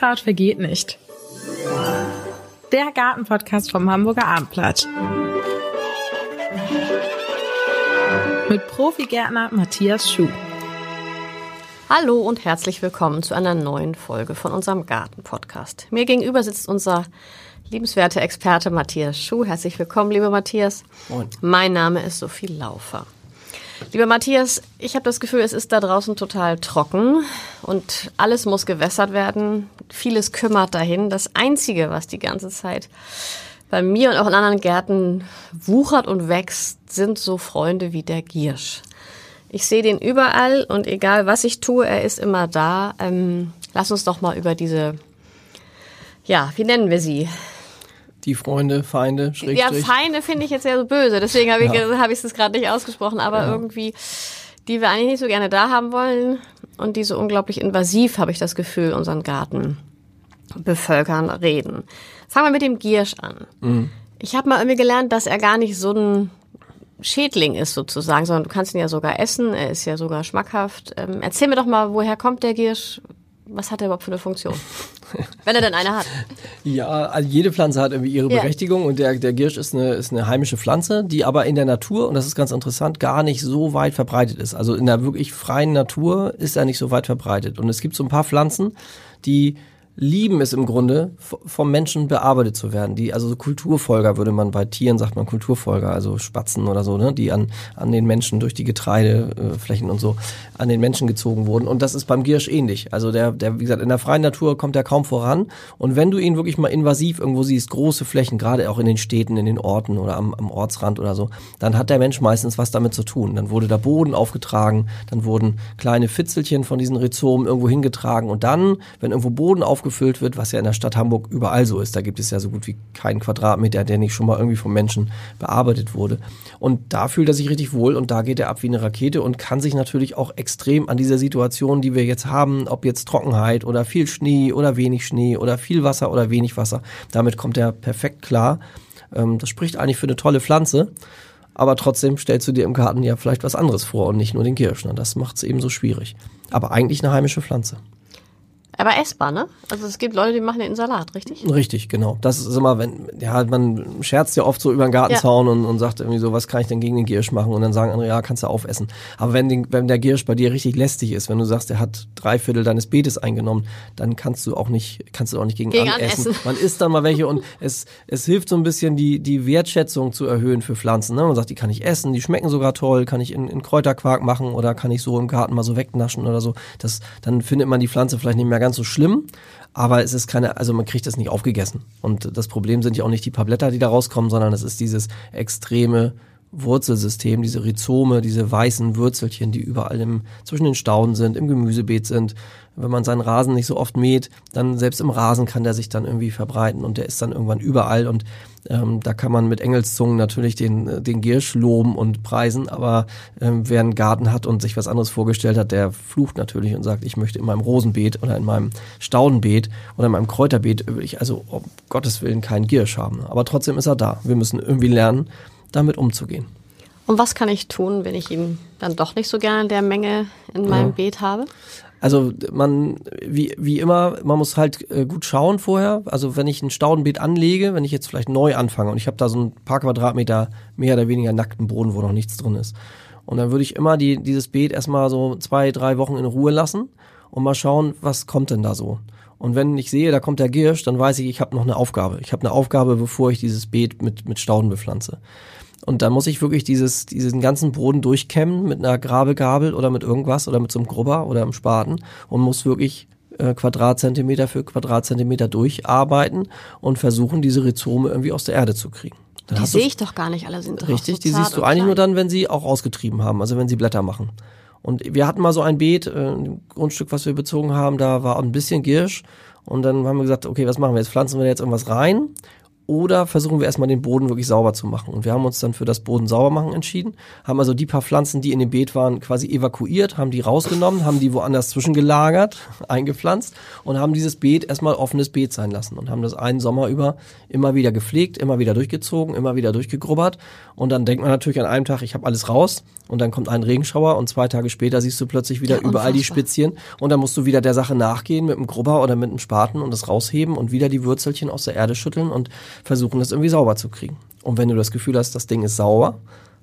Unkraut vergeht nicht. Der Gartenpodcast vom Hamburger Abendblatt. Mit Profigärtner Matthias Schuh. Hallo und herzlich willkommen zu einer neuen Folge von unserem Gartenpodcast. Mir gegenüber sitzt unser liebenswerter Experte Matthias Schuh. Herzlich willkommen, lieber Matthias. Moin. Mein Name ist Sophie Laufer. Lieber Matthias, ich habe das Gefühl, es ist da draußen total trocken und alles muss gewässert werden. Vieles kümmert dahin. Das Einzige, was die ganze Zeit bei mir und auch in anderen Gärten wuchert und wächst, sind so Freunde wie der Giersch. Ich sehe den überall und egal was ich tue, er ist immer da. Ähm, lass uns doch mal über diese, ja, wie nennen wir sie? Die Freunde, Feinde, Schrägstrich. Ja, Feinde finde ich jetzt ja so böse, deswegen habe ich Ja. es hab ich's gerade nicht ausgesprochen, aber Ja. irgendwie, die wir eigentlich nicht so gerne da haben wollen und die so unglaublich invasiv, habe ich das Gefühl, unseren Garten bevölkern, reden. Fangen wir mit dem Giersch an. Mhm. Ich habe mal irgendwie gelernt, dass er gar nicht so ein Schädling ist sozusagen, sondern du kannst ihn ja sogar essen, er ist ja sogar schmackhaft. Ähm, erzähl mir doch mal, woher kommt der Giersch? Was hat er überhaupt für eine Funktion? Wenn er denn eine hat. Ja, also jede Pflanze hat irgendwie ihre Ja. Berechtigung und der, der Giersch ist eine, ist eine heimische Pflanze, die aber in der Natur, und das ist ganz interessant, gar nicht so weit verbreitet ist. Also in der wirklich freien Natur ist er nicht so weit verbreitet. Und es gibt so ein paar Pflanzen, die lieben es im Grunde, vom Menschen bearbeitet zu werden. Die, also so Kulturfolger würde man bei Tieren sagt man Kulturfolger, also Spatzen oder so, ne, die an, an den Menschen durch die Getreideflächen und so an den Menschen gezogen wurden. Und das ist beim Giersch ähnlich. Also der, der, wie gesagt, in der freien Natur kommt er kaum voran. Und wenn du ihn wirklich mal invasiv irgendwo siehst, große Flächen, gerade auch in den Städten, in den Orten oder am, am Ortsrand oder so, dann hat der Mensch meistens was damit zu tun. Dann wurde da Boden aufgetragen, dann wurden kleine Fitzelchen von diesen Rhizomen irgendwo hingetragen und dann, wenn irgendwo Boden aufgefüllt wird, was ja in der Stadt Hamburg überall so ist, da gibt es ja so gut wie keinen Quadratmeter, der nicht schon mal irgendwie vom Menschen bearbeitet wurde. Und da fühlt er sich richtig wohl und da geht er ab wie eine Rakete und kann sich natürlich auch extrem an dieser Situation, die wir jetzt haben, ob jetzt Trockenheit oder viel Schnee oder wenig Schnee oder viel Wasser oder wenig Wasser, damit kommt er perfekt klar. Ähm, das spricht eigentlich für eine tolle Pflanze. Aber trotzdem stellst du dir im Garten ja vielleicht was anderes vor und nicht nur den Giersch. Ne? Das macht es eben so schwierig. Aber eigentlich eine heimische Pflanze. Aber essbar, ne? Also es gibt Leute, die machen den Salat, richtig? Richtig, genau. Das ist immer, wenn, ja, man scherzt ja oft so über den Gartenzaun und, und sagt irgendwie so, was kann ich denn gegen den Giersch machen? Und dann sagen andere, ja, kannst du aufessen. Aber wenn, den, wenn der Giersch bei dir richtig lästig ist, wenn du sagst, der hat drei Viertel deines Beetes eingenommen, dann kannst du auch nicht, kannst du auch nicht gegen, Gegen anessen. Man isst dann mal welche und es, es hilft so ein bisschen, die, die Wertschätzung zu erhöhen für Pflanzen. Ne? Man sagt, die kann ich essen, die schmecken sogar toll, kann ich in, in Kräuterquark machen oder kann ich so im Garten mal so wegnaschen oder so. Das, dann findet man die Pflanze vielleicht nicht mehr ganz so schlimm. Aber es ist keine, also man kriegt das nicht aufgegessen. Und das Problem sind ja auch nicht die paar Blätter, die da rauskommen, sondern es ist dieses extreme Wurzelsystem, diese Rhizome, diese weißen Würzelchen, die überall im, zwischen den Stauden sind, im Gemüsebeet sind. Wenn man seinen Rasen nicht so oft mäht, dann selbst im Rasen kann der sich dann irgendwie verbreiten und der ist dann irgendwann überall und ähm, da kann man mit Engelszungen natürlich den, äh, den Giersch loben und preisen, aber ähm, wer einen Garten hat und sich was anderes vorgestellt hat, der flucht natürlich und sagt, ich möchte in meinem Rosenbeet oder in meinem Staudenbeet oder in meinem Kräuterbeet, will ich also um Gottes Willen keinen Giersch haben. Aber trotzdem ist er da. Wir müssen irgendwie lernen, damit umzugehen. Und was kann ich tun, wenn ich ihn dann doch nicht so gerne in der Menge in meinem Beet habe? Also man, wie, wie immer, man muss halt äh, gut schauen vorher. Also wenn ich ein Staudenbeet anlege, wenn ich jetzt vielleicht neu anfange und ich habe da so ein paar Quadratmeter mehr oder weniger nackten Boden, wo noch nichts drin ist. Und dann würde ich immer die, dieses Beet erstmal so zwei, drei Wochen in Ruhe lassen und mal schauen, was kommt denn da so. Und wenn ich sehe, da kommt der Giersch, dann weiß ich, ich habe noch eine Aufgabe. Ich habe eine Aufgabe, bevor ich dieses Beet mit, mit Stauden bepflanze. Und da muss ich wirklich dieses, diesen ganzen Boden durchkämmen mit einer Grabegabel oder mit irgendwas oder mit so einem Grubber oder einem Spaten und muss wirklich äh, Quadratzentimeter für Quadratzentimeter durcharbeiten und versuchen, diese Rhizome irgendwie aus der Erde zu kriegen. Dann Die sehe ich doch gar nicht, alle sind Richtig, so die siehst du eigentlich nur klein. dann, wenn sie auch ausgetrieben haben, also wenn sie Blätter machen. Und wir hatten mal so ein Beet, äh, ein Grundstück, was wir bezogen haben, da war ein bisschen Giersch. Und dann haben wir gesagt, okay, was machen wir jetzt? Pflanzen wir jetzt irgendwas rein? Oder versuchen wir erstmal den Boden wirklich sauber zu machen. Und wir haben uns dann für das Boden sauber machen entschieden, haben also die paar Pflanzen, die in dem Beet waren, quasi evakuiert, haben die rausgenommen, haben die woanders zwischengelagert, eingepflanzt und haben dieses Beet erstmal offenes Beet sein lassen und haben das einen Sommer über immer wieder gepflegt, immer wieder durchgezogen, immer wieder durchgegrubbert. Und dann denkt man natürlich an einem Tag, ich habe alles raus und dann kommt ein Regenschauer und zwei Tage später siehst du plötzlich wieder ja, überall die Spitzchen und dann musst du wieder der Sache nachgehen mit einem Grubber oder mit einem Spaten und das rausheben und wieder die Wurzelchen aus der Erde schütteln und versuchen, das irgendwie sauber zu kriegen. Und wenn du das Gefühl hast, das Ding ist sauber,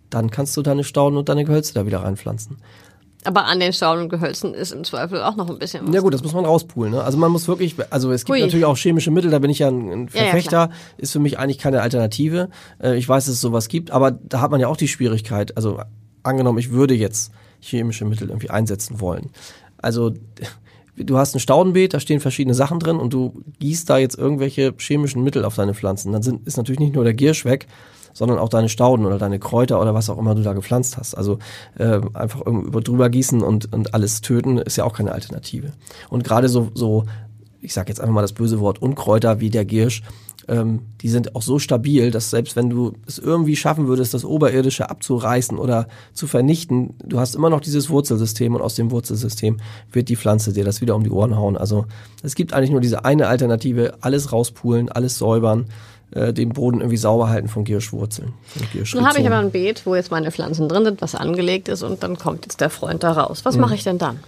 dann kannst du deine Stauden und deine Gehölze da wieder reinpflanzen. Aber an den Stauden und Gehölzen ist im Zweifel auch noch ein bisschen was. Ja gut, das muss man rauspulen. Ne? Also man muss wirklich, also es gibt Hui. natürlich auch chemische Mittel, da bin ich ja ein Verfechter, ja, ja, ist für mich eigentlich keine Alternative. Äh, ich weiß, dass es sowas gibt, aber da hat man ja auch die Schwierigkeit, also angenommen, ich würde jetzt chemische Mittel irgendwie einsetzen wollen. Also du hast ein Staudenbeet, da stehen verschiedene Sachen drin und du gießt da jetzt irgendwelche chemischen Mittel auf deine Pflanzen. Dann sind, ist natürlich nicht nur der Giersch weg, sondern auch deine Stauden oder deine Kräuter oder was auch immer du da gepflanzt hast. Also äh, einfach über drüber gießen und, und alles töten ist ja auch keine Alternative. Und gerade so, so, ich sage jetzt einfach mal das böse Wort Unkräuter wie der Giersch, ähm, die sind auch so stabil, dass selbst wenn du es irgendwie schaffen würdest, das Oberirdische abzureißen oder zu vernichten, du hast immer noch dieses Wurzelsystem und aus dem Wurzelsystem wird die Pflanze dir das wieder um die Ohren hauen. Also es gibt eigentlich nur diese eine Alternative, alles rauspulen, alles säubern äh, den Boden irgendwie sauber halten von Gierschwurzeln. Nun habe ich aber ein Beet, wo jetzt meine Pflanzen drin sind, was angelegt ist und dann kommt jetzt der Freund da raus. Was mhm. mache ich denn dann?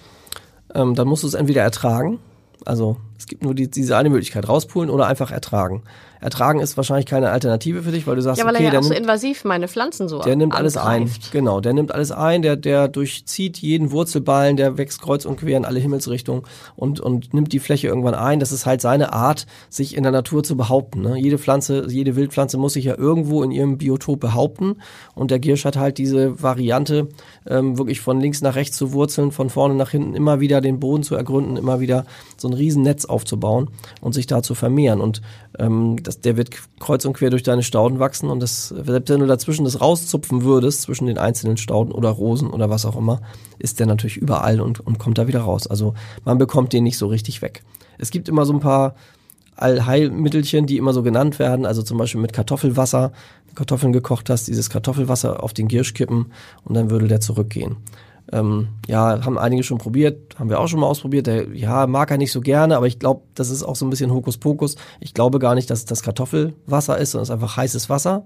Ähm, dann musst du es entweder ertragen, also es gibt nur die, diese eine Möglichkeit, rauspulen oder einfach ertragen. Ertragen ist wahrscheinlich keine Alternative für dich, weil du sagst, ja, weil okay, er ja auch so invasiv meine Pflanzen so Der nimmt alles ein. Genau, der nimmt alles ein, der, der durchzieht jeden Wurzelballen, der wächst kreuz und quer in alle Himmelsrichtungen und, und nimmt die Fläche irgendwann ein. Das ist halt seine Art, sich in der Natur zu behaupten. Ne? Jede Pflanze, jede Wildpflanze muss sich ja irgendwo in ihrem Biotop behaupten und der Giersch hat halt diese Variante, ähm, wirklich von links nach rechts zu wurzeln, von vorne nach hinten immer wieder den Boden zu ergründen, immer wieder so ein Riesennetz aufzubauen und sich da zu vermehren. Und ähm, das, der wird kreuz und quer durch deine Stauden wachsen und das, selbst wenn du dazwischen das rauszupfen würdest, zwischen den einzelnen Stauden oder Rosen oder was auch immer, ist der natürlich überall und, und kommt da wieder raus. Also man bekommt den nicht so richtig weg. Es gibt immer so ein paar Allheilmittelchen, die immer so genannt werden, also zum Beispiel mit Kartoffelwasser, Kartoffeln gekocht hast, dieses Kartoffelwasser auf den Giersch kippen und dann würde der zurückgehen. Ähm, ja, haben einige schon probiert, haben wir auch schon mal ausprobiert. Der, ja, mag er nicht so gerne, aber ich glaube, das ist auch so ein bisschen Hokuspokus. Ich glaube gar nicht, dass das Kartoffelwasser ist, sondern es ist einfach heißes Wasser.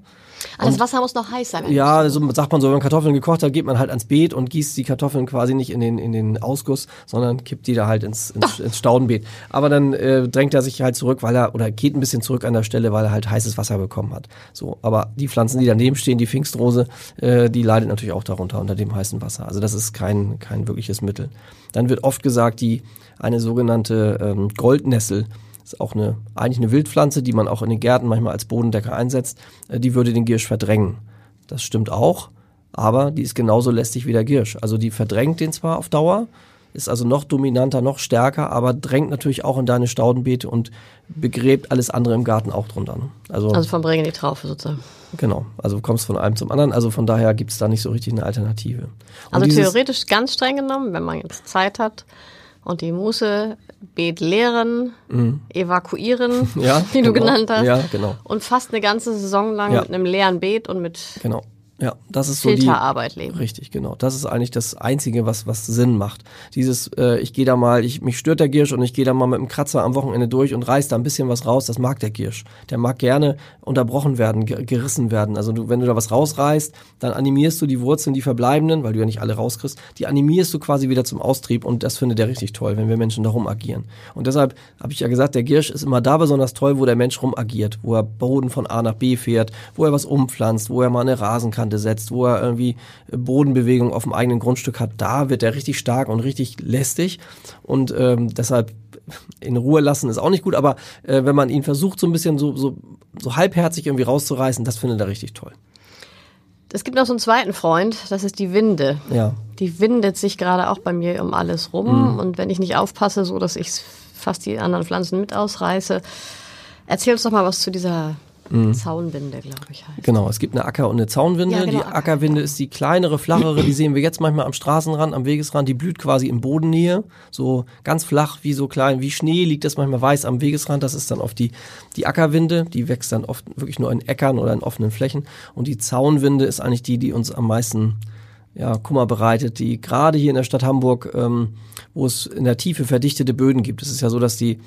Also das Wasser muss noch heiß sein. Ja, so sagt man so, wenn man Kartoffeln gekocht hat, geht man halt ans Beet und gießt die Kartoffeln quasi nicht in den, in den Ausguss, sondern kippt die da halt ins, ins, ins Staudenbeet. Aber dann äh, drängt er sich halt zurück, weil er, oder geht ein bisschen zurück an der Stelle, weil er halt heißes Wasser bekommen hat. So, aber die Pflanzen, die daneben stehen, die Pfingstrose, äh, die leidet natürlich auch darunter, unter dem heißen Wasser. Also das ist kein, kein wirkliches Mittel. Dann wird oft gesagt, die eine sogenannte ähm, Goldnessel, ist auch eine, eigentlich eine Wildpflanze, die man auch in den Gärten manchmal als Bodendecker einsetzt. Äh, die würde den Giersch verdrängen. Das stimmt auch, aber die ist genauso lästig wie der Giersch. Also die verdrängt den zwar auf Dauer, ist also noch dominanter, noch stärker, aber drängt natürlich auch in deine Staudenbeete und begräbt alles andere im Garten auch drunter. Ne? Also, also vom Regen die Traufe sozusagen. Genau, also du kommst von einem zum anderen, also von daher gibt es da nicht so richtig eine Alternative. Und also theoretisch ganz streng genommen, wenn man jetzt Zeit hat, und die Muße Beet leeren, mhm. evakuieren, ja, wie du genau. genannt hast. Ja, genau. Und fast eine ganze Saison lang ja. mit einem leeren Beet und mit genau. Ja, das ist so Filterarbeit leben. Richtig, genau. Das ist eigentlich das Einzige, was was Sinn macht. Dieses, äh, ich gehe da mal, ich mich stört der Giersch und ich gehe da mal mit dem Kratzer am Wochenende durch und reiß da ein bisschen was raus. Das mag der Giersch. Der mag gerne unterbrochen werden, gerissen werden. Also du, wenn du da was rausreißt, dann animierst du die Wurzeln, die verbleibenden, weil du ja nicht alle rauskriegst, die animierst du quasi wieder zum Austrieb und das findet er richtig toll, wenn wir Menschen da rum agieren. Und deshalb habe ich ja gesagt, der Giersch ist immer da besonders toll, wo der Mensch rum agiert, wo er Boden von A nach B fährt, wo er was umpflanzt, wo er mal eine Rasenkante Kante setzt, wo er irgendwie Bodenbewegung auf dem eigenen Grundstück hat, da wird er richtig stark und richtig lästig. Und ähm, deshalb in Ruhe lassen ist auch nicht gut, aber äh, wenn man ihn versucht, so ein bisschen so, so, so halbherzig irgendwie rauszureißen, das findet er richtig toll. Es gibt noch so einen zweiten Freund, das ist die Winde. Ja. Die windet sich gerade auch bei mir um alles rum. Mhm. Und wenn ich nicht aufpasse, so dass ich fast die anderen Pflanzen mit ausreiße. Erzähl uns doch mal was zu dieser Zaunwinde, glaube ich, heißt. Genau, es gibt eine Acker- und eine Zaunwinde. Ja, genau, die Acker, Ackerwinde ist die kleinere, flachere, die sehen wir jetzt manchmal am Straßenrand, am Wegesrand. Die blüht quasi in Bodennähe, so ganz flach, wie so klein, wie Schnee liegt das manchmal weiß am Wegesrand. Das ist dann oft die, die Ackerwinde, die wächst dann oft wirklich nur in Äckern oder in offenen Flächen. Und die Zaunwinde ist eigentlich die, die uns am meisten ja, Kummer bereitet, die gerade hier in der Stadt Hamburg, ähm, wo es in der Tiefe verdichtete Böden gibt. Es ist ja so, dass die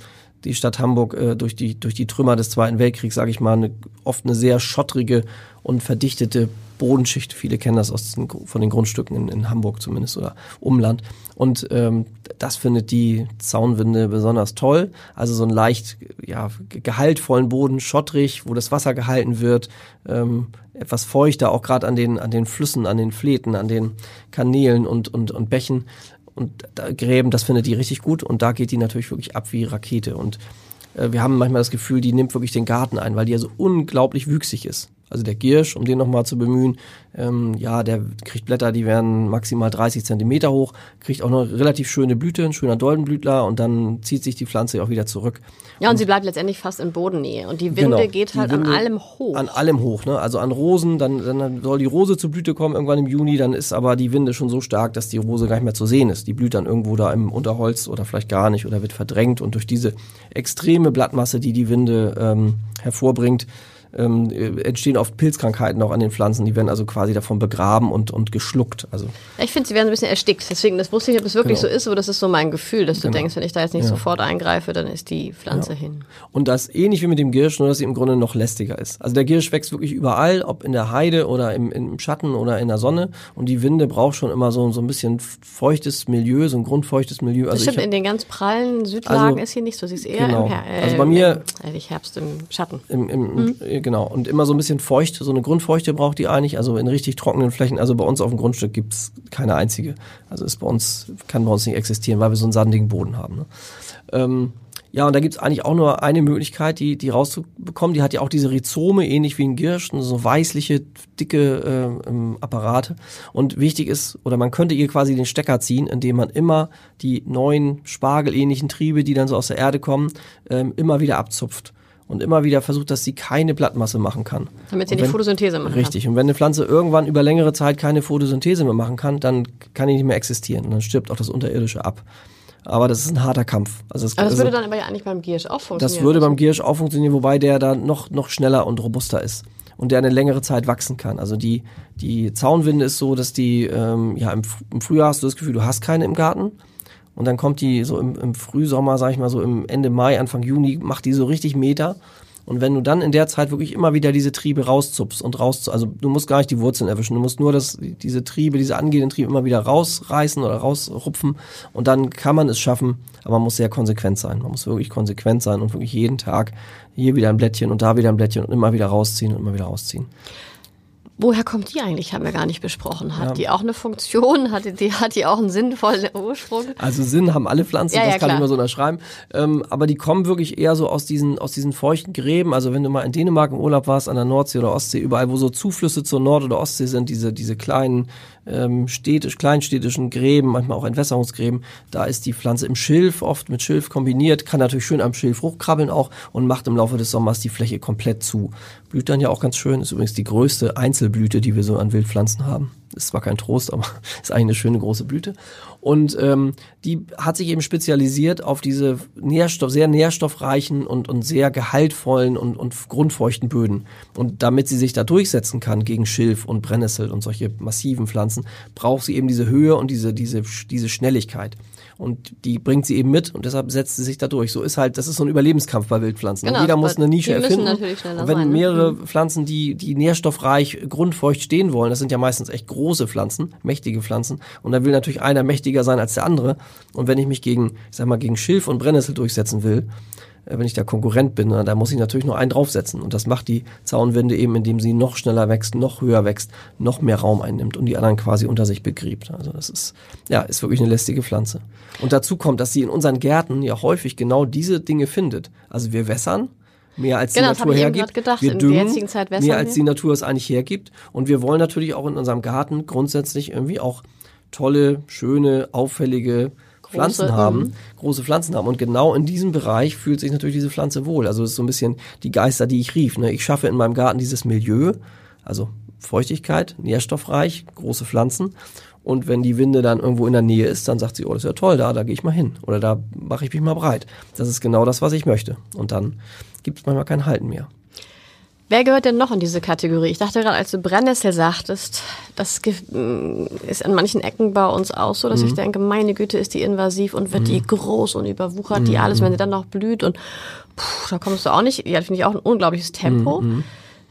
die Stadt Hamburg äh, durch die durch die Trümmer des Zweiten Weltkriegs, sage ich mal, eine, oft eine sehr schottrige und verdichtete Bodenschicht. Viele kennen das aus den, von den Grundstücken in, in Hamburg zumindest oder Umland. Und ähm, das findet die Zaunwinde besonders toll. Also so einen leicht ja, gehaltvollen Boden, schottrig, wo das Wasser gehalten wird, ähm, etwas feuchter, auch gerade an den, an den Flüssen, an den Fläten, an den Kanälen und, und, und Bächen und da, Gräben, das findet die richtig gut und da geht die natürlich wirklich ab wie Rakete und äh, wir haben manchmal das Gefühl, die nimmt wirklich den Garten ein, weil die ja so unglaublich wüchsig ist. Also der Giersch, um den nochmal zu bemühen, ähm, ja, der kriegt Blätter, die werden maximal 30 Zentimeter hoch, kriegt auch eine relativ schöne Blüte, ein schöner Doldenblütler und dann zieht sich die Pflanze auch wieder zurück. Ja, und, und sie bleibt letztendlich fast in Bodennähe und die Winde genau, geht halt Winde an allem hoch. An allem hoch, ne? Also an Rosen, dann, dann soll die Rose zur Blüte kommen irgendwann im Juni, dann ist aber die Winde schon so stark, dass die Rose gar nicht mehr zu sehen ist. Die blüht dann irgendwo da im Unterholz oder vielleicht gar nicht oder wird verdrängt und durch diese extreme Blattmasse, die die Winde ähm, hervorbringt, ähm, entstehen oft Pilzkrankheiten auch an den Pflanzen. Die werden also quasi davon begraben und, und geschluckt. Also Ich finde, sie werden ein bisschen erstickt. Deswegen, das wusste ich nicht, ob es wirklich Genau. so ist, aber das ist so mein Gefühl, dass du Genau. denkst, wenn ich da jetzt nicht Ja. sofort eingreife, dann ist die Pflanze hin. Und das ähnlich wie mit dem Girsch, nur dass sie im Grunde noch lästiger ist. Also der Girsch wächst wirklich überall, ob in der Heide oder im, im Schatten oder in der Sonne. Und die Winde braucht schon immer so, so ein bisschen feuchtes Milieu, so ein grundfeuchtes Milieu. Das Also stimmt, ich in den ganz prallen Südlagen Also, ist hier nicht so. Sie ist eher genau. im, Her äh, Also bei mir- im, äh, Herbst, im Schatten. Im, im, Mhm. Genau. Und immer so ein bisschen feucht, so eine Grundfeuchte braucht die eigentlich, also in richtig trockenen Flächen. Also bei uns auf dem Grundstück gibt's keine einzige. Also ist bei uns, kann bei uns nicht existieren, weil wir so einen sandigen Boden haben. Ne? Ähm, ja, und da gibt's eigentlich auch nur eine Möglichkeit, die, die rauszubekommen. Die hat ja auch diese Rhizome, ähnlich wie ein Girsch, so weißliche, dicke äh, ähm, Apparate. Und wichtig ist, oder man könnte ihr quasi den Stecker ziehen, indem man immer die neuen spargelähnlichen Triebe, die dann so aus der Erde kommen, ähm, immer wieder abzupft. Und immer wieder versucht, dass sie keine Blattmasse machen kann. Damit sie Und nicht wenn- Photosynthese machen Richtig. Und wenn eine Pflanze irgendwann über längere Zeit keine Photosynthese mehr machen kann, dann kann die nicht mehr existieren. Und dann stirbt auch das Unterirdische ab. Aber das ist ein harter Kampf. Also kann. Aber das also, würde dann aber ja eigentlich beim Giersch auch funktionieren. das würde beim Giersch auch funktionieren, wobei der da noch, noch schneller und robuster ist. Und der eine längere Zeit wachsen kann. Also die, die Zaunwinde ist so, dass die, ähm, ja, im, im Frühjahr hast du das Gefühl, du hast keine im Garten. Und dann kommt die so im, im Frühsommer, sag ich mal so im Ende Mai, Anfang Juni, macht die so richtig Meter. Und wenn du dann in der Zeit wirklich immer wieder diese Triebe rauszupfst und raus, also du musst gar nicht die Wurzeln erwischen, du musst nur das, diese Triebe, diese angehenden Triebe immer wieder rausreißen oder rausrupfen und dann kann man es schaffen, aber man muss sehr konsequent sein. Man muss wirklich konsequent sein und wirklich jeden Tag hier wieder ein Blättchen und da wieder ein Blättchen und immer wieder rausziehen und immer wieder rausziehen. Woher kommt die eigentlich? Haben wir gar nicht besprochen. Hat die auch eine Funktion? Hat die, die, hat die auch einen sinnvollen Ursprung? Also Sinn haben alle Pflanzen, Ja, das ja, kann ich immer so unterschreiben. Ähm, aber die kommen wirklich eher so aus diesen, aus diesen feuchten Gräben. Also wenn du mal in Dänemark im Urlaub warst, an der Nordsee oder Ostsee, überall, wo so Zuflüsse zur Nord- oder Ostsee sind, diese, diese kleinen ähm, städtisch, kleinstädtischen Gräben, manchmal auch Entwässerungsgräben, da ist die Pflanze im Schilf, oft mit Schilf kombiniert, kann natürlich schön am Schilf hochkrabbeln auch und macht im Laufe des Sommers die Fläche komplett zu. Blüht dann ja auch ganz schön, ist übrigens die größte Einzelblüte, die wir so an Wildpflanzen haben. Ist zwar kein Trost, aber ist eigentlich eine schöne große Blüte. Und ähm, die hat sich eben spezialisiert auf diese Nährstoff, sehr nährstoffreichen und, und sehr gehaltvollen und, und grundfeuchten Böden. Und damit sie sich da durchsetzen kann gegen Schilf und Brennnessel und solche massiven Pflanzen, braucht sie eben diese Höhe und diese, diese, diese Schnelligkeit. Und die bringt sie eben mit und deshalb setzt sie sich da durch. So ist halt, das ist so ein Überlebenskampf bei Wildpflanzen. Genau, Jeder muss eine Nische erfinden. und wenn sein, ne? mehrere Pflanzen, die, die nährstoffreich, grundfeucht stehen wollen, das sind ja meistens echt große Pflanzen, mächtige Pflanzen. Und da will natürlich einer mächtiger sein als der andere. Und wenn ich mich gegen, ich sag mal, gegen Schilf und Brennnessel durchsetzen will, wenn ich der Konkurrent bin, da muss ich natürlich nur einen draufsetzen. Und das macht die Zaunwinde eben, indem sie noch schneller wächst, noch höher wächst, noch mehr Raum einnimmt und die anderen quasi unter sich begräbt. Also das ist, ja, ist wirklich eine lästige Pflanze. Und dazu kommt, dass sie in unseren Gärten ja häufig genau diese Dinge findet. Also wir wässern, mehr als Genau, die Natur hergibt. gedacht. Wir In der düngen, jetzigen Zeit wässern mehr als wir. die Natur es eigentlich hergibt. Und wir wollen natürlich auch in unserem Garten grundsätzlich irgendwie auch tolle, schöne, auffällige, Pflanzen haben, große Pflanzen haben. Und genau in diesem Bereich fühlt sich natürlich diese Pflanze wohl. Also es ist so ein bisschen die Geister, die ich rief. Ne? Ich schaffe in meinem Garten dieses Milieu, also Feuchtigkeit, nährstoffreich, große Pflanzen. Und wenn die Winde dann irgendwo in der Nähe ist, dann sagt sie, oh, das ist ja toll, da, da gehe ich mal hin. Oder da mache ich mich mal breit. Das ist genau das, was ich möchte. Und dann gibt es manchmal kein Halten mehr. Wer gehört denn noch in diese Kategorie? Ich dachte gerade, als du Brennnessel sagtest, das ist an manchen Ecken bei uns auch so, dass mhm. ich denke, meine Güte, ist die invasiv und wird mhm. die groß und überwuchert mhm. die alles, wenn sie dann noch blüht und puh, da kommst du auch nicht, ja, finde ich auch ein unglaubliches Tempo. Mhm.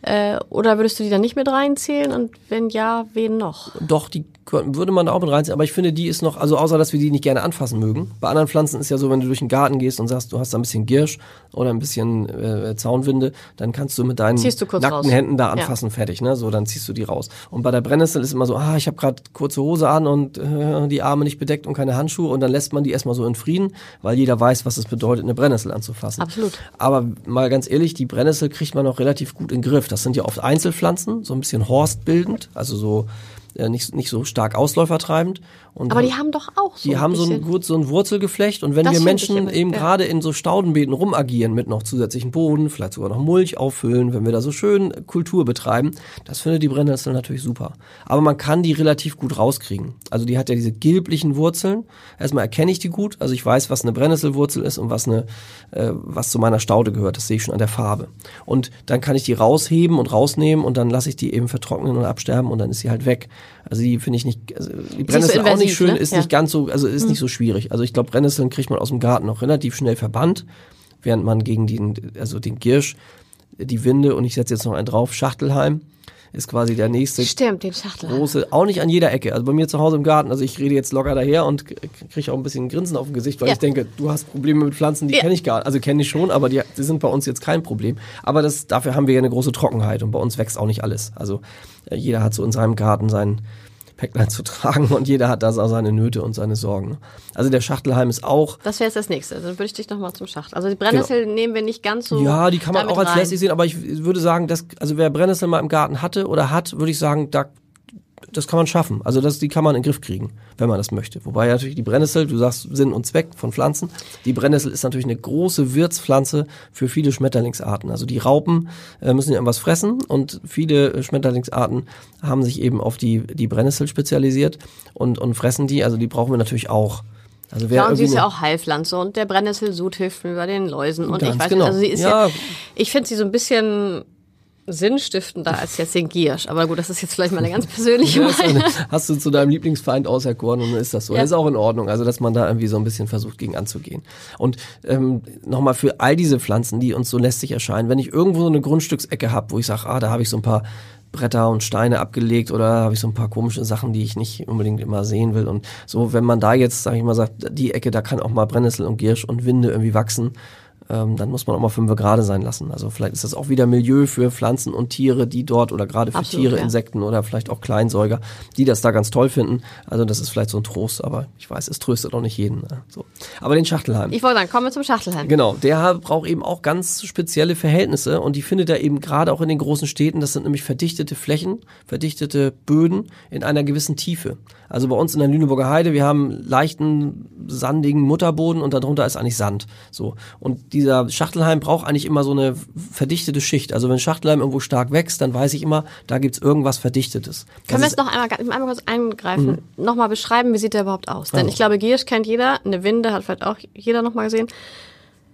Äh, oder würdest du die dann nicht mit reinzählen und wenn ja, wen noch? Doch, die würde man da auch mit reinziehen, aber ich finde, die ist noch, also außer dass wir die nicht gerne anfassen mögen. Bei anderen Pflanzen ist ja so, wenn du durch den Garten gehst und sagst, du hast da ein bisschen Girsch oder ein bisschen äh, Zaunwinde, dann kannst du mit deinen du nackten raus. Händen da anfassen, ja. fertig, ne? So, dann ziehst du die raus. Und bei der Brennnessel ist immer so, ah, ich habe gerade kurze Hose an und äh, die Arme nicht bedeckt und keine Handschuhe und dann lässt man die erstmal so in Frieden, weil jeder weiß, was es bedeutet, eine Brennnessel anzufassen. Absolut. Aber mal ganz ehrlich, die Brennnessel kriegt man auch relativ gut in den Griff. Das sind ja oft Einzelpflanzen, so ein bisschen horstbildend, also so äh, nicht, nicht so stark ausläufertreibend. Und Aber die haben doch auch so Die haben so ein, gut, so ein Wurzelgeflecht und wenn das wir Menschen eben ja. gerade in so Staudenbeeten rumagieren mit noch zusätzlichen Boden, vielleicht sogar noch Mulch auffüllen, wenn wir da so schön Kultur betreiben, das findet die Brennnessel natürlich super. Aber man kann die relativ gut rauskriegen. Also die hat ja diese gilblichen Wurzeln. Erstmal erkenne ich die gut, also ich weiß, was eine Brennnesselwurzel ist und was eine, äh, was zu meiner Staude gehört. Das sehe ich schon an der Farbe. Und dann kann ich die rausheben und rausnehmen und dann lasse ich die eben vertrocknen und absterben und dann ist sie halt weg. Also die finde ich nicht, also die Brennnessel auch nicht schön, ne? ist ja. nicht ganz so, also ist hm. nicht so schwierig. Also ich glaube, Brennnesseln kriegt man aus dem Garten auch relativ schnell verbannt, während man gegen den, also den Giersch, die Winde und ich setze jetzt noch einen drauf, Schachtelheim ist quasi der nächste Stimmt, den Schachtelheim. große, auch nicht an jeder Ecke. Also bei mir zu Hause im Garten, also ich rede jetzt locker daher und kriege auch ein bisschen Grinsen auf dem Gesicht, weil ja. ich denke, du hast Probleme mit Pflanzen, die ja. kenne ich gar nicht. Also kenne ich schon, aber die, die, sind bei uns jetzt kein Problem. Aber das, dafür haben wir ja eine große Trockenheit und bei uns wächst auch nicht alles. Also äh, jeder hat so in seinem Garten seinen Päcklein zu tragen und jeder hat da seine Nöte und seine Sorgen. Also der Schachtelheim ist auch. Das wäre jetzt das nächste. Dann würde ich dich nochmal zum Schachtel. Also die Brennnessel genau. nehmen wir nicht ganz so. Ja, die kann man auch als lässig sehen, aber ich würde sagen, dass, also wer Brennnessel mal im Garten hatte oder hat, würde ich sagen, da das kann man schaffen. Also das, die kann man in den Griff kriegen, wenn man das möchte. Wobei natürlich die Brennnessel, du sagst Sinn und Zweck von Pflanzen, die Brennnessel ist natürlich eine große Wirtspflanze für viele Schmetterlingsarten. Also die Raupen äh, müssen ja irgendwas fressen und viele Schmetterlingsarten haben sich eben auf die, die Brennnessel spezialisiert und, und fressen die. Also die brauchen wir natürlich auch. Also wer ja, und sie ist ja auch Heilpflanze und der Brennesselsud hilft mir bei den Läusen und ich weiß genau. nicht, also sie ist ja, ja ich finde sie so ein bisschen sinnstiftender als jetzt den Giersch. Aber gut, das ist jetzt vielleicht mal eine ganz persönliche Meinung. Hast du zu deinem Lieblingsfeind auserkoren und dann ist das so. Ja. Das ist auch in Ordnung. Also, dass man da irgendwie so ein bisschen versucht, gegen anzugehen. Und ähm, nochmal für all diese Pflanzen, die uns so lästig erscheinen, wenn ich irgendwo so eine Grundstücksecke habe, wo ich sage, ah, da habe ich so ein paar Bretter und Steine abgelegt oder habe ich so ein paar komische Sachen, die ich nicht unbedingt immer sehen will. Und so, wenn man da jetzt, sage ich mal, sagt, die Ecke, da kann auch mal Brennnessel und Giersch und Winde irgendwie wachsen, ähm, dann muss man auch mal fünf gerade sein lassen. Also vielleicht ist das auch wieder Milieu für Pflanzen und Tiere, die dort oder gerade für Absolut, Tiere, ja. Insekten oder vielleicht auch Kleinsäuger, die das da ganz toll finden. Also das ist vielleicht so ein Trost, aber ich weiß, es tröstet auch nicht jeden. Ne? So. Aber den Schachtelheim. Ich wollte sagen, kommen wir zum Schachtelheim. Genau, der braucht eben auch ganz spezielle Verhältnisse und die findet er eben gerade auch in den großen Städten. Das sind nämlich verdichtete Flächen, verdichtete Böden in einer gewissen Tiefe. Also bei uns in der Lüneburger Heide, wir haben leichten, sandigen Mutterboden und darunter ist eigentlich Sand. So. Und dieser Schachtelhalm braucht eigentlich immer so eine verdichtete Schicht. Also wenn Schachtelhalm irgendwo stark wächst, dann weiß ich immer, da gibt's irgendwas Verdichtetes. Können wir es noch einmal, einmal kurz eingreifen, mhm. nochmal beschreiben, wie sieht der überhaupt aus? Denn also. ich glaube, Giersch kennt jeder, eine Winde hat vielleicht auch jeder nochmal gesehen.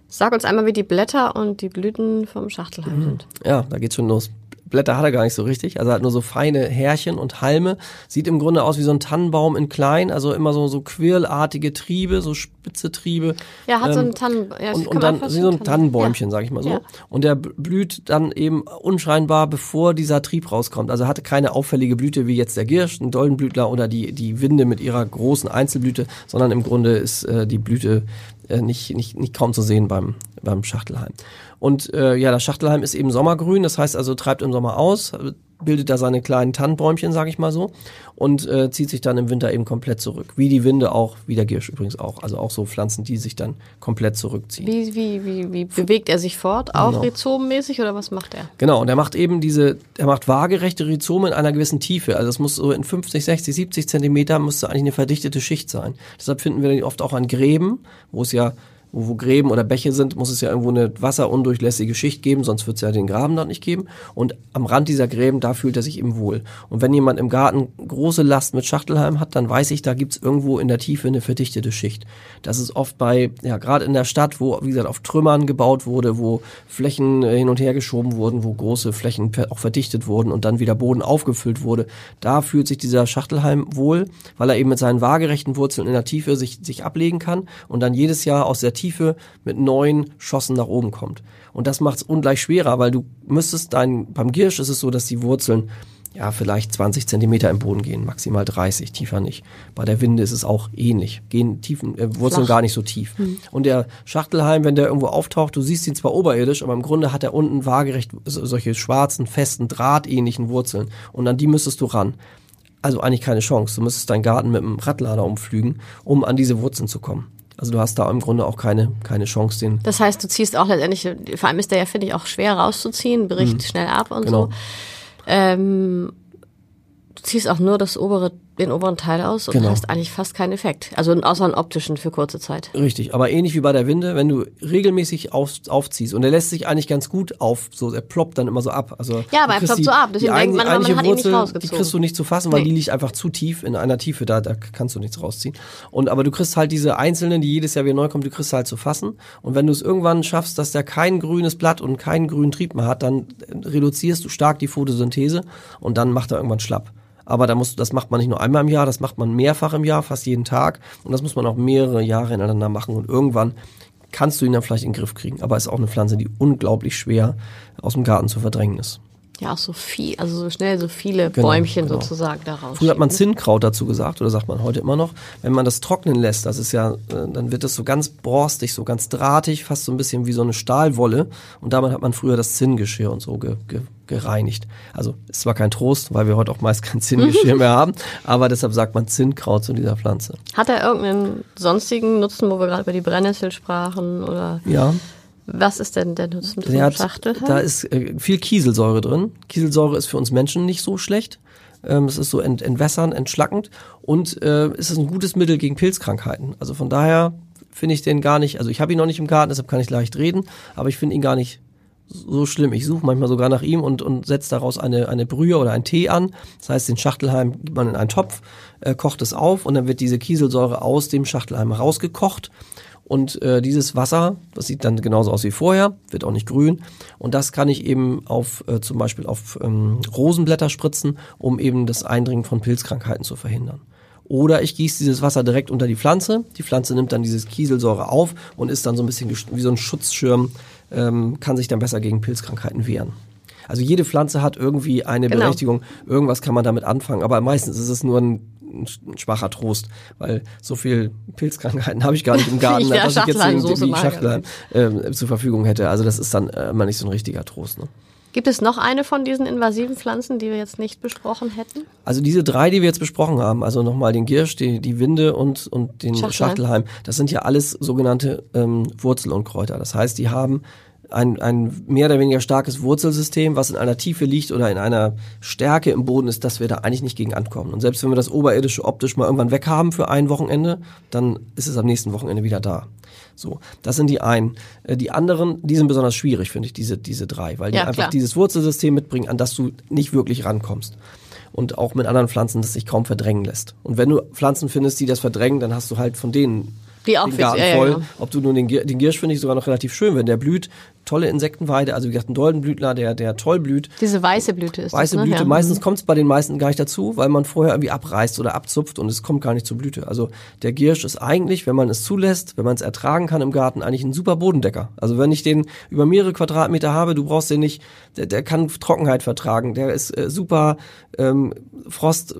Sag uns einmal, wie die Blätter und die Blüten vom Schachtelhalm mhm. sind. Ja, da geht's schon los. Blätter hat er gar nicht so richtig. Also er hat nur so feine Härchen und Halme. Sieht im Grunde aus wie so ein Tannenbaum in klein. Also immer so, so quirlartige Triebe, so spitze Triebe. Ja, hat ähm, so einen Tannen, ja, und, und dann so ein Tannenbäumchen, ja. sag ich mal so. Ja. Und der blüht dann eben unscheinbar, bevor dieser Trieb rauskommt. Also hatte keine auffällige Blüte wie jetzt der Girsch, ein Doldenblütler oder die, die Winde mit ihrer großen Einzelblüte, sondern im Grunde ist äh, die Blüte nicht, nicht, nicht kaum zu sehen beim, beim Schachtelheim. Und äh, ja, das Schachtelheim ist eben sommergrün, das heißt also treibt im Sommer aus, bildet da seine kleinen Tannenbäumchen, sage ich mal so, und äh, zieht sich dann im Winter eben komplett zurück. Wie die Winde auch, wie der Giersch übrigens auch. Also auch so Pflanzen, die sich dann komplett zurückziehen. Wie, wie, wie, wie bewegt er sich fort? Auch Genau. rhizomenmäßig oder was macht er? Genau, und er macht eben diese, er macht waagerechte Rhizome in einer gewissen Tiefe. Also es muss so in 50, 60, 70 Zentimeter müsste eigentlich eine verdichtete Schicht sein. Deshalb finden wir die oft auch an Gräben, wo es ja, wo, wo Gräben oder Bäche sind, muss es ja irgendwo eine wasserundurchlässige Schicht geben, sonst wird es ja den Graben dort nicht geben. Und am Rand dieser Gräben, da fühlt er sich eben wohl. Und wenn jemand im Garten große Last mit Schachtelhalm hat, dann weiß ich, da gibt's irgendwo in der Tiefe eine verdichtete Schicht. Das ist oft bei, ja, gerade in der Stadt, wo, wie gesagt, auf Trümmern gebaut wurde, wo Flächen äh, hin und her geschoben wurden, wo große Flächen auch verdichtet wurden und dann wieder Boden aufgefüllt wurde. Da fühlt sich dieser Schachtelhalm wohl, weil er eben mit seinen waagerechten Wurzeln in der Tiefe sich, sich ablegen kann und dann jedes Jahr aus der Tiefe mit neuen Schossen nach oben kommt. Und das macht es ungleich schwerer, weil du müsstest dein, beim Giersch ist es so, dass die Wurzeln ja, vielleicht 20 Zentimeter im Boden gehen, maximal 30, tiefer nicht. Bei der Winde ist es auch ähnlich. Gehen tiefen, äh, Wurzeln Flach. gar nicht so tief. Und der Schachtelhalm, wenn der irgendwo auftaucht, du siehst ihn zwar oberirdisch, aber im Grunde hat er unten waagerecht so- solche schwarzen, festen, drahtähnlichen Wurzeln. Und an die müsstest du ran. Also eigentlich keine Chance. Du müsstest deinen Garten mit einem Radlader umflügen, um an diese Wurzeln zu kommen. Also du hast da im Grunde auch keine, keine Chance, den Das heißt, du ziehst auch letztendlich, vor allem ist der ja, finde ich, auch schwer rauszuziehen, bricht schnell ab und Genau. so. Ähm, du ziehst auch nur das obere, den oberen Teil aus und Genau. hast eigentlich fast keinen Effekt. Also außer einen optischen für kurze Zeit. Richtig, aber ähnlich wie bei der Winde, wenn du regelmäßig auf, aufziehst und der lässt sich eigentlich ganz gut auf, so er ploppt dann immer so ab. Also Ja, aber du er ploppt die- so ab, die deswegen denkt man, man hat ihn nicht Wurzel, rausgezogen. Die kriegst du nicht zu fassen, weil Nee. die liegt einfach zu tief in einer Tiefe, da, da kannst du nichts rausziehen. Und aber du kriegst halt diese einzelnen, die jedes Jahr wieder neu kommen, die kriegst du halt zu fassen. Und wenn du es irgendwann schaffst, dass der kein grünes Blatt und keinen grünen Trieb mehr hat, dann reduzierst du stark die Photosynthese und dann macht er irgendwann schlapp. Aber da musst, du- das macht man nicht nur einmal im Jahr, das macht man mehrfach im Jahr, fast jeden Tag. Und das muss man auch mehrere Jahre hintereinander machen. Und irgendwann kannst du ihn dann vielleicht in den Griff kriegen. Aber es ist auch eine Pflanze, die unglaublich schwer aus dem Garten zu verdrängen ist. Ja, auch so viel, also so schnell so viele Genau, Bäumchen genau. sozusagen daraus. Früher hat man Zinnkraut dazu gesagt, oder sagt man heute immer noch. Wenn man das trocknen lässt, das ist ja, äh, dann wird das so ganz borstig, so ganz drahtig, fast so ein bisschen wie so eine Stahlwolle. Und damit hat man früher das Zinngeschirr und so ge, ge, gereinigt. Also ist zwar kein Trost, weil wir heute auch meist kein Zinngeschirr mehr haben, aber deshalb sagt man Zinnkraut zu dieser Pflanze. Hat er irgendeinen sonstigen Nutzen, wo wir gerade über die Brennnessel sprachen? Oder Ja. was ist denn der Nutzen Der hat, Schachtelhalm? da ist äh, viel Kieselsäure drin. Kieselsäure ist für uns Menschen nicht so schlecht. Ähm, es ist so ent, entwässernd, entschlackend und äh, es ist ein gutes Mittel gegen Pilzkrankheiten. Also von daher finde ich den gar nicht, also ich habe ihn noch nicht im Garten, deshalb kann ich leicht reden, aber ich finde ihn gar nicht so schlimm. Ich suche manchmal sogar nach ihm und, und setze daraus eine, eine Brühe oder einen Tee an. Das heißt, den Schachtelhalm gibt man in einen Topf, äh, kocht es auf und dann wird diese Kieselsäure aus dem Schachtelhalm rausgekocht. Und äh, dieses Wasser, das sieht dann genauso aus wie vorher, wird auch nicht grün. Und das kann ich eben auf äh, zum Beispiel auf ähm, Rosenblätter spritzen, um eben das Eindringen von Pilzkrankheiten zu verhindern. Oder ich gieße dieses Wasser direkt unter die Pflanze. Die Pflanze nimmt dann dieses Kieselsäure auf und ist dann so ein bisschen wie so ein Schutzschirm, ähm, kann sich dann besser gegen Pilzkrankheiten wehren. Also jede Pflanze hat irgendwie eine Genau. Berechtigung. Irgendwas kann man damit anfangen, aber meistens ist es nur ein, ein sch- ein schwacher Trost, weil so viel Pilzkrankheiten habe ich gar nicht im Garten, dass ich jetzt irgendwie. Schachtelhalm äh, zur Verfügung hätte. Also das ist dann äh, immer nicht so ein richtiger Trost. Ne? Gibt es noch eine von diesen invasiven Pflanzen, die wir jetzt nicht besprochen hätten? Also diese drei, die wir jetzt besprochen haben, also nochmal den Giersch, die, die Winde und, und den Schachtelhalm. Schachtelhalm, das sind ja alles sogenannte ähm, Wurzelunkräuter. Das heißt, die haben ein, ein mehr oder weniger starkes Wurzelsystem, was in einer Tiefe liegt oder in einer Stärke im Boden ist, dass wir da eigentlich nicht gegen ankommen. Und selbst wenn wir das Oberirdische optisch mal irgendwann weg haben für ein Wochenende, dann ist es am nächsten Wochenende wieder da. So, das sind die einen. Äh, Die anderen, die sind besonders schwierig, finde ich, diese, diese drei, weil die Ja, einfach klar. dieses Wurzelsystem mitbringen, an das du nicht wirklich rankommst. Und auch mit anderen Pflanzen, das sich kaum verdrängen lässt. Und wenn du Pflanzen findest, die das verdrängen, dann hast du halt von denen Die auch den Garten ja, ja, voll. genau. Ob du nun den, den Giersch finde ich sogar noch relativ schön, wenn der blüht. Tolle Insektenweide, also wie gesagt, ein Doldenblütler, der, der toll blüht. Diese weiße Blüte ist Weiße das, ne? Blüte, Ja. meistens kommt es bei den meisten gar nicht dazu, weil man vorher irgendwie abreißt oder abzupft und es kommt gar nicht zur Blüte. Also der Giersch ist eigentlich, wenn man es zulässt, wenn man es ertragen kann im Garten, eigentlich ein super Bodendecker. Also wenn ich den über mehrere Quadratmeter habe, du brauchst den nicht, der, der kann Trockenheit vertragen, der ist äh, super ähm, Frost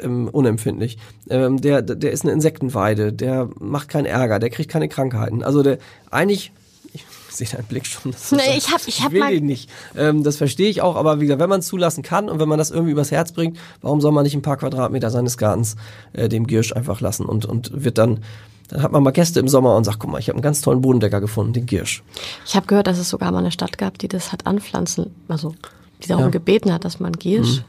ähm, unempfindlich, ähm, der, der ist eine Insektenweide, der macht keinen Ärger, der kriegt keine Krankheiten. Also der eigentlich Ich sehe deinen Blick schon. Das Nee, ich hab- ich hab will mal- ihn nicht. Ähm, das verstehe ich auch, aber wie gesagt, wenn man es zulassen kann und wenn man das irgendwie übers Herz bringt, warum soll man nicht ein paar Quadratmeter seines Gartens äh, dem Giersch einfach lassen und, und wird dann, dann hat man mal Gäste im Sommer und sagt, guck mal, ich habe einen ganz tollen Bodendecker gefunden, den Giersch. Ich habe gehört, dass es sogar mal eine Stadt gab, die das hat anpflanzen, also die darum Ja. gebeten hat, dass man Giersch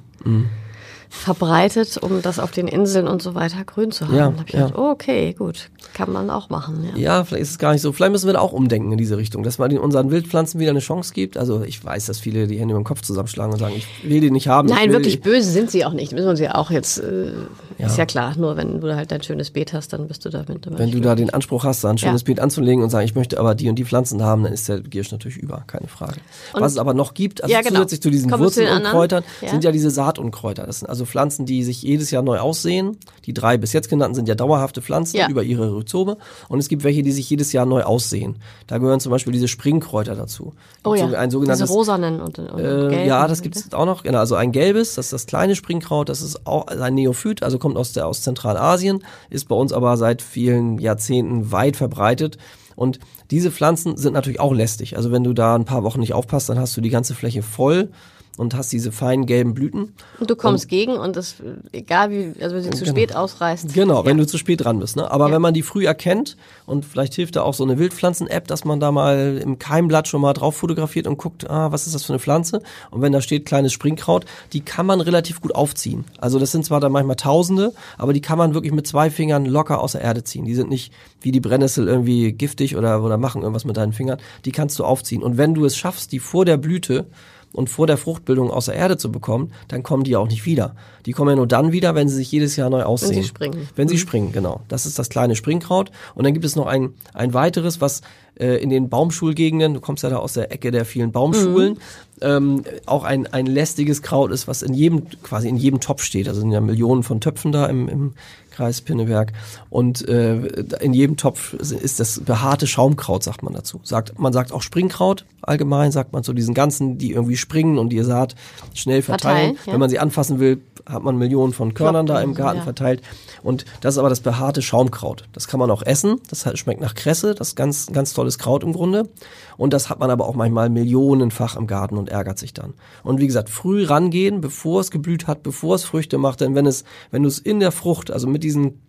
verbreitet, um das auf den Inseln und so weiter grün zu haben. Ja, da ich ja. gedacht, oh, okay, gut, kann man auch machen. Ja. Ja, vielleicht ist es gar nicht so. Vielleicht müssen wir da auch umdenken in diese Richtung, dass man unseren Wildpflanzen wieder eine Chance gibt. Also ich weiß, dass viele die Hände über den Kopf zusammenschlagen und sagen, ich will die nicht haben. Nein, wirklich die. böse sind sie auch nicht. Müssen wir sie auch jetzt, äh, Ja. ist ja klar, nur wenn du halt dein schönes Beet hast, dann bist du damit immer Wenn du da den Anspruch hast, da ein schönes Ja. Beet anzulegen und sagen, ich möchte aber die und die Pflanzen haben, dann ist der Giersch natürlich über, keine Frage. Was es aber noch gibt, also genau. zusätzlich zu diesen Kommen wir zu anderen. Ja. sind ja diese Saatunkräuter. Das sind also Pflanzen, die sich jedes Jahr neu aussehen. Die drei bis jetzt genannten sind ja dauerhafte Pflanzen Ja. über ihre Rhizome. Und es gibt welche, die sich jedes Jahr neu aussehen. Da gehören zum Beispiel diese Springkräuter dazu. Oh Gibt ja, so Ein diese sogenanntes rosanen und, und äh, gelben. ja, das gibt's auch noch. Genau, also ein gelbes, das ist das kleine Springkraut, das ist auch ein Neophyt, also kommt aus der aus Zentralasien, ist bei uns aber seit vielen Jahrzehnten weit verbreitet. Und diese Pflanzen sind natürlich auch lästig. Also wenn du da ein paar Wochen nicht aufpasst, dann hast du die ganze Fläche voll und hast diese feinen gelben Blüten. Und du kommst gegen und das, egal wie, also wenn sie zu spät ausreißt. Genau, wenn ja. du zu spät dran bist. Ne? Aber Ja. wenn man die früh erkennt und vielleicht hilft da auch so eine Wildpflanzen-App, dass man da mal im Keimblatt schon mal drauf fotografiert und guckt, ah, was ist das für eine Pflanze? Und wenn da steht kleines Springkraut, die kann man relativ gut aufziehen. Also das sind zwar dann manchmal Tausende, aber die kann man wirklich mit zwei Fingern locker aus der Erde ziehen. Die sind nicht wie die Brennnessel irgendwie giftig oder, oder machen irgendwas mit deinen Fingern. Die kannst du aufziehen. Und wenn du es schaffst, die vor der Blüte und vor der Fruchtbildung aus der Erde zu bekommen, dann kommen die auch nicht wieder. Die kommen ja nur dann wieder, wenn sie sich jedes Jahr neu aussehen. sie springen. Wenn sie springen, genau. Das ist das kleine Springkraut. Und dann gibt es noch ein, ein weiteres, was äh, in den Baumschulgegenden, du kommst ja da aus der Ecke der vielen Baumschulen, ähm, auch ein, ein lästiges Kraut ist, was in jedem, quasi in jedem Topf steht. Also sind ja Millionen von Töpfen da im, im Kreis Pinneberg. Und äh, in jedem Topf ist das behaarte Schaumkraut, sagt man dazu. Sagt, man sagt auch Springkraut, allgemein sagt man zu diesen ganzen, die irgendwie springen und die Saat schnell verteilen. Verteilen, ja. Wenn man sie anfassen will, hat man Millionen von Körnern da im Garten ja. verteilt. Und das ist aber das behaarte Schaumkraut. Das kann man auch essen. Das schmeckt nach Kresse. Das ist ganz, ganz tolles Kraut im Grunde. Und das hat man aber auch manchmal millionenfach im Garten und ärgert sich dann. Und wie gesagt, früh rangehen, bevor es geblüht hat, bevor es Früchte macht. Denn wenn es, wenn du es in der Frucht, also mit diesen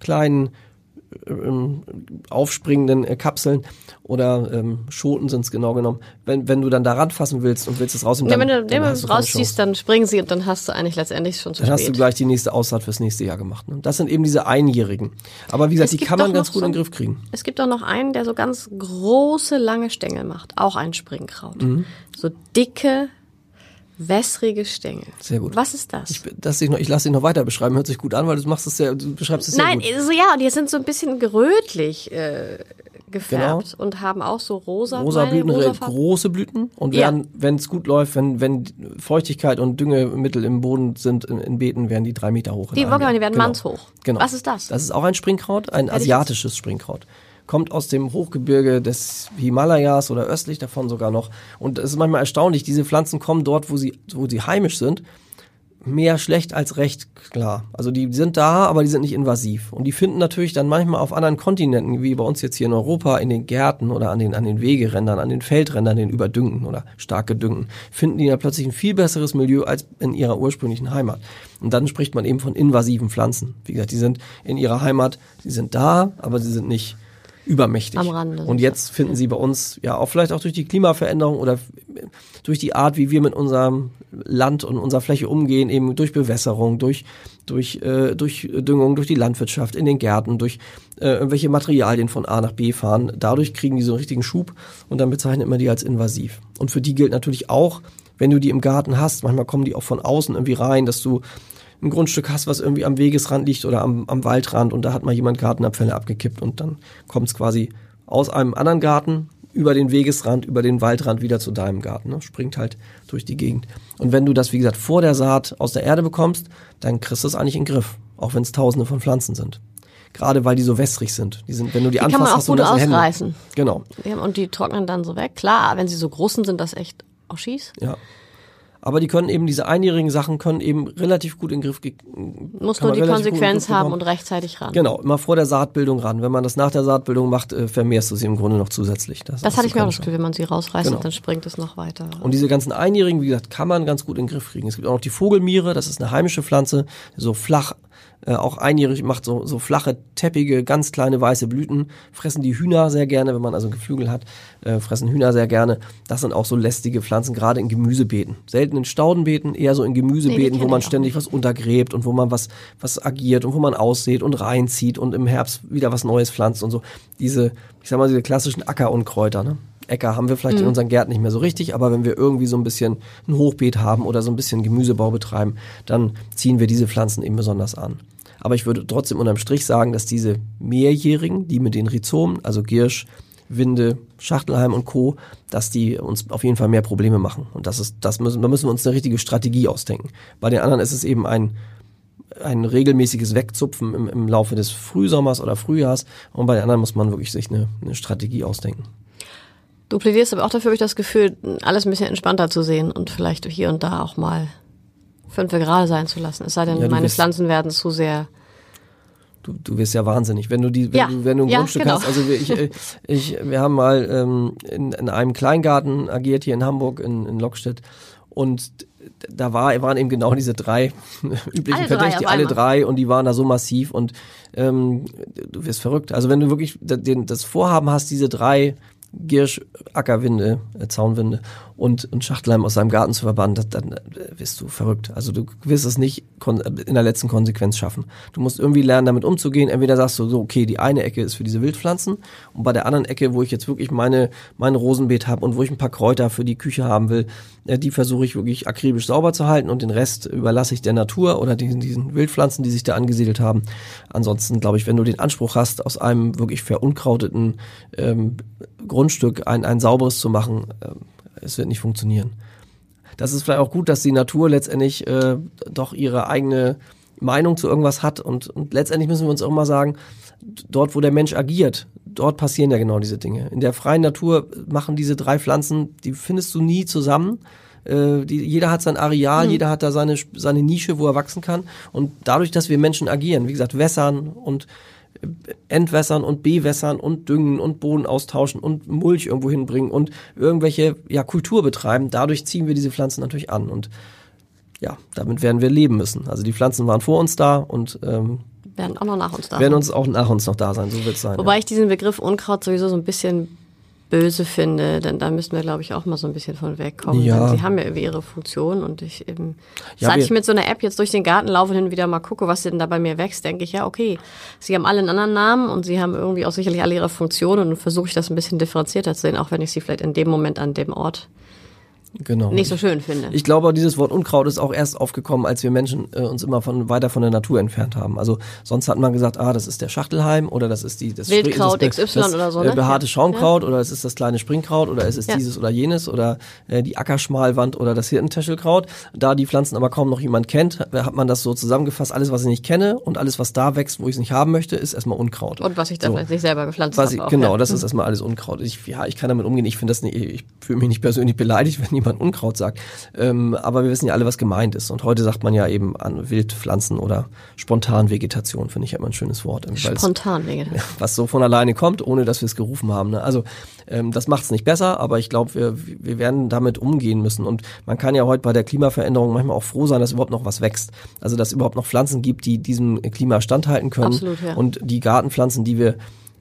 kleinen ähm, aufspringenden äh, Kapseln oder ähm, Schoten sind es genau genommen. Wenn, wenn du dann da ranfassen willst und willst es rausnehmen, Ja, dann, wenn du dann den hast du rausziehst, dann springen sie und dann hast du eigentlich letztendlich schon zu Dann hast du spät. gleich die nächste Aussaat fürs nächste Jahr gemacht. Ne? Das sind eben diese Einjährigen. Aber wie gesagt, Es die kann man ganz gut so in den Griff kriegen. Es gibt auch noch einen, der so ganz große, lange Stängel macht. Auch ein Springkraut. Mhm. So dicke, wässrige Stängel. Sehr gut. Was ist das? Ich, das ich, noch, ich lasse dich noch weiter beschreiben. Hört sich gut an, weil du machst es sehr, du beschreibst es sehr Nein, gut. also ja, die sind so ein bisschen gerötlich äh, gefärbt und haben auch so rosa, Rosa Blüten, rosa große Blüten und Ja. werden, wenn es gut läuft, wenn, wenn Feuchtigkeit und Düngemittel im Boden sind in, in Beeten, werden die drei Meter hoch. Die, die werden Genau. mannshoch. Genau. Was ist das? Das ist auch ein Springkraut, ein asiatisches Springkraut. Kommt aus dem Hochgebirge des Himalayas oder östlich davon sogar noch. Und es ist manchmal erstaunlich, diese Pflanzen kommen dort, wo sie, wo sie heimisch sind, mehr schlecht als recht klar. Also die sind da, aber die sind nicht invasiv. Und die finden natürlich dann manchmal auf anderen Kontinenten, wie bei uns jetzt hier in Europa, in den Gärten oder an den, an den Wegerändern, an den Feldrändern, den überdüngten oder stark gedüngten, finden die da plötzlich ein viel besseres Milieu als in ihrer ursprünglichen Heimat. Und dann spricht man eben von invasiven Pflanzen. Wie gesagt, die sind in ihrer Heimat, sie sind da, aber sie sind nicht übermächtig. Am Rande Und jetzt finden sie bei uns, ja, auch vielleicht auch durch die Klimaveränderung oder durch die Art, wie wir mit unserem Land und unserer Fläche umgehen, eben durch Bewässerung, durch, durch, äh, durch Düngung, durch die Landwirtschaft, in den Gärten, durch äh, irgendwelche Materialien von A nach B fahren. Dadurch kriegen die so einen richtigen Schub und dann bezeichnet man die als invasiv. Und für die gilt natürlich auch, wenn du die im Garten hast, manchmal kommen die auch von außen irgendwie rein, dass du ein Grundstück hast, was irgendwie am Wegesrand liegt oder am, am Waldrand und da hat mal jemand Gartenabfälle abgekippt und dann kommt es quasi aus einem anderen Garten über den Wegesrand, über den Waldrand wieder zu deinem Garten. Ne? Springt halt durch die Gegend. Und wenn du das, wie gesagt, vor der Saat aus der Erde bekommst, dann kriegst du es eigentlich in den Griff, auch wenn es tausende von Pflanzen sind. Gerade weil die so wässrig sind. Die sind, wenn du die, kann anfasst, man auch hast du gut Hände. ausreißen. Genau. Ja, und die trocknen dann so weg. Klar, wenn sie so groß sind, sind das echt Oschis. Ja. Aber die können eben diese einjährigen Sachen können eben relativ gut in den Griff Muss nur die Konsequenz haben und rechtzeitig ran. Genau, immer vor der Saatbildung ran. Wenn man das nach der Saatbildung macht, äh, vermehrst du sie im Grunde noch zusätzlich. Das, das hatte ich mir auch das Gefühl, wenn man sie rausreißt, genau. dann springt es noch weiter. Und diese ganzen Einjährigen, wie gesagt, kann man ganz gut in den Griff kriegen. Es gibt auch noch die Vogelmiere, das ist eine heimische Pflanze, so flach äh, auch einjährig macht so, so flache, teppige, ganz kleine weiße Blüten. Fressen die Hühner sehr gerne, wenn man also Geflügel hat, äh, fressen Hühner sehr gerne. Das sind auch so lästige Pflanzen, gerade in Gemüsebeeten. Selten in Staudenbeeten, eher so in Gemüsebeeten, nee, wo man ständig was untergräbt und wo man was, was agiert und wo man aussät und reinzieht und im Herbst wieder was Neues pflanzt und so. Diese, ich sag mal, diese klassischen Ackerunkräuter, ne? Äcker haben wir vielleicht mhm. in unseren Gärten nicht mehr so richtig, aber wenn wir irgendwie so ein bisschen ein Hochbeet haben oder so ein bisschen Gemüsebau betreiben, dann ziehen wir diese Pflanzen eben besonders an. Aber ich würde trotzdem unterm Strich sagen, dass diese mehrjährigen, die mit den Rhizomen, also Giersch, Winde, Schachtelheim und Co., dass die uns auf jeden Fall mehr Probleme machen. Und das ist, das müssen, da müssen wir uns eine richtige Strategie ausdenken. Bei den anderen ist es eben ein, ein regelmäßiges Wegzupfen im, im Laufe des Frühsommers oder Frühjahrs. Und bei den anderen muss man wirklich sich eine, eine Strategie ausdenken. Du plädierst aber auch dafür, ich das Gefühl, alles ein bisschen entspannter zu sehen und vielleicht hier und da auch mal fünf gerade sein zu lassen. Es sei denn, ja, meine wirst, Pflanzen werden zu sehr. Du, du wirst ja wahnsinnig, wenn du die, wenn, ja. du, wenn du ein ja, Grundstück genau. hast. Also ich, äh, ich, wir haben mal ähm, in, in einem Kleingarten agiert hier in Hamburg, in, in Lockstedt. Und da war, waren eben genau diese drei üblichen alle Verdächtigen, alle drei, und die waren da so massiv und ähm, du wirst verrückt. Also wenn du wirklich das Vorhaben hast, diese drei Giersch, Ackerwinde, äh, Zaunwinde und, und Schachtelheim aus seinem Garten zu verbannen, das, dann äh, wirst du verrückt. Also du wirst es nicht in der letzten Konsequenz schaffen. Du musst irgendwie lernen, damit umzugehen. Entweder sagst du so, okay, die eine Ecke ist für diese Wildpflanzen und bei der anderen Ecke, wo ich jetzt wirklich meine mein Rosenbeet habe und wo ich ein paar Kräuter für die Küche haben will, äh, die versuche ich wirklich akribisch sauber zu halten und den Rest überlasse ich der Natur oder diesen, diesen Wildpflanzen, die sich da angesiedelt haben. Ansonsten glaube ich, wenn du den Anspruch hast, aus einem wirklich verunkrauteten ähm, Grundstück ein, ein sauberes zu machen, äh, es wird nicht funktionieren. Das ist vielleicht auch gut, dass die Natur letztendlich äh, doch ihre eigene Meinung zu irgendwas hat und, und letztendlich müssen wir uns auch mal sagen, dort, wo der Mensch agiert, dort passieren ja genau diese Dinge. In der freien Natur machen diese drei Pflanzen, die findest du nie zusammen. Äh, die, jeder hat sein Areal, mhm. jeder hat da seine, seine Nische, wo er wachsen kann. Und dadurch, dass wir Menschen agieren, wie gesagt, wässern und entwässern und bewässern und düngen und Boden austauschen und Mulch irgendwo hinbringen und irgendwelche ja, Kultur betreiben. Dadurch ziehen wir diese Pflanzen natürlich an und ja, damit werden wir leben müssen. Also die Pflanzen waren vor uns da und ähm, werden auch noch nach uns da werden sein. uns auch nach uns noch da sein, so wird es sein. Wobei ja. ich diesen Begriff Unkraut sowieso so ein bisschen böse finde, denn da müssen wir, glaube ich, auch mal so ein bisschen von wegkommen. Ja. sie haben ja irgendwie ihre Funktion und ich eben, ja, seit ich mit so einer App jetzt durch den Garten laufe und hin und wieder mal gucke, was denn da bei mir wächst, denke ich, ja, okay, sie haben alle einen anderen Namen und sie haben irgendwie auch sicherlich alle ihre Funktionen und versuche ich das ein bisschen differenzierter zu sehen, auch wenn ich sie vielleicht in dem Moment an dem Ort genau. nicht so schön finde. Ich glaube, dieses Wort Unkraut ist auch erst aufgekommen, als wir Menschen äh, uns immer von weiter von der Natur entfernt haben. Also sonst hat man gesagt, ah, das ist der Schachtelheim oder das ist die das Wildkraut das, XY das, oder so. Ne? Äh, behaarte Schaumkraut ja. oder es ist das kleine Springkraut oder es ist ja. dieses oder jenes oder äh, die Ackerschmalwand oder das Hirtentäschelkraut. Da die Pflanzen aber kaum noch jemand kennt, hat man das so zusammengefasst, alles was ich nicht kenne und alles was da wächst, wo ich es nicht haben möchte, ist erstmal Unkraut. Und was ich dann so. nicht selber gepflanzt habe. Genau, ja. das ist erstmal alles Unkraut. Ich, ja, ich kann damit umgehen. Ich finde das nicht, ich fühle mich nicht persönlich beleidigt, wenn jemand Unkraut sagt. Ähm, aber wir wissen ja alle, was gemeint ist. Und heute sagt man ja eben an Wildpflanzen oder Spontanvegetation, finde ich ja immer ein schönes Wort. Spontanvegetation. Was so von alleine kommt, ohne dass wir es gerufen haben. Ne? Also ähm, das macht es nicht besser, aber ich glaube, wir, wir werden damit umgehen müssen. Und man kann ja heute bei der Klimaveränderung manchmal auch froh sein, dass überhaupt noch was wächst. Also dass es überhaupt noch Pflanzen gibt, die diesem Klima standhalten können. Absolut, ja. Und die Gartenpflanzen, die wir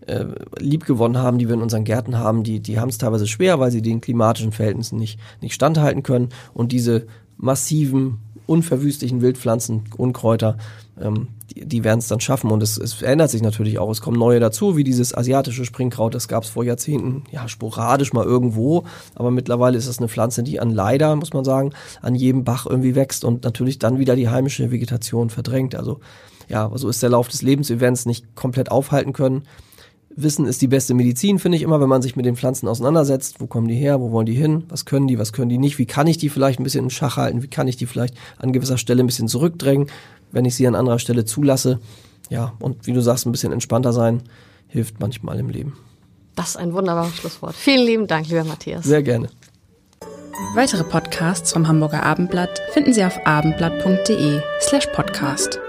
äh, lieb gewonnen haben, die wir in unseren Gärten haben, die, die haben es teilweise schwer, weil sie den klimatischen Verhältnissen nicht, nicht standhalten können. Und diese massiven, unverwüstlichen Wildpflanzen, Unkräuter, ähm, die, die werden es dann schaffen. Und es, es verändert sich natürlich auch. Es kommen neue dazu, wie dieses asiatische Springkraut, das gab es vor Jahrzehnten, ja, sporadisch mal irgendwo. Aber mittlerweile ist es eine Pflanze, die an leider, muss man sagen, an jedem Bach irgendwie wächst und natürlich dann wieder die heimische Vegetation verdrängt. Also ja, so ist der Lauf des Lebens, wir werden es nicht komplett aufhalten können. Wissen ist die beste Medizin, finde ich immer, wenn man sich mit den Pflanzen auseinandersetzt. Wo kommen die her? Wo wollen die hin? Was können die? Was können die nicht? Wie kann ich die vielleicht ein bisschen in Schach halten? Wie kann ich die vielleicht an gewisser Stelle ein bisschen zurückdrängen, wenn ich sie an anderer Stelle zulasse? Ja, und wie du sagst, ein bisschen entspannter sein hilft manchmal im Leben. Das ist ein wunderbares Schlusswort. Vielen lieben Dank, lieber Matthias. Sehr gerne. Weitere Podcasts vom Hamburger Abendblatt finden Sie auf abendblatt.de slash podcast.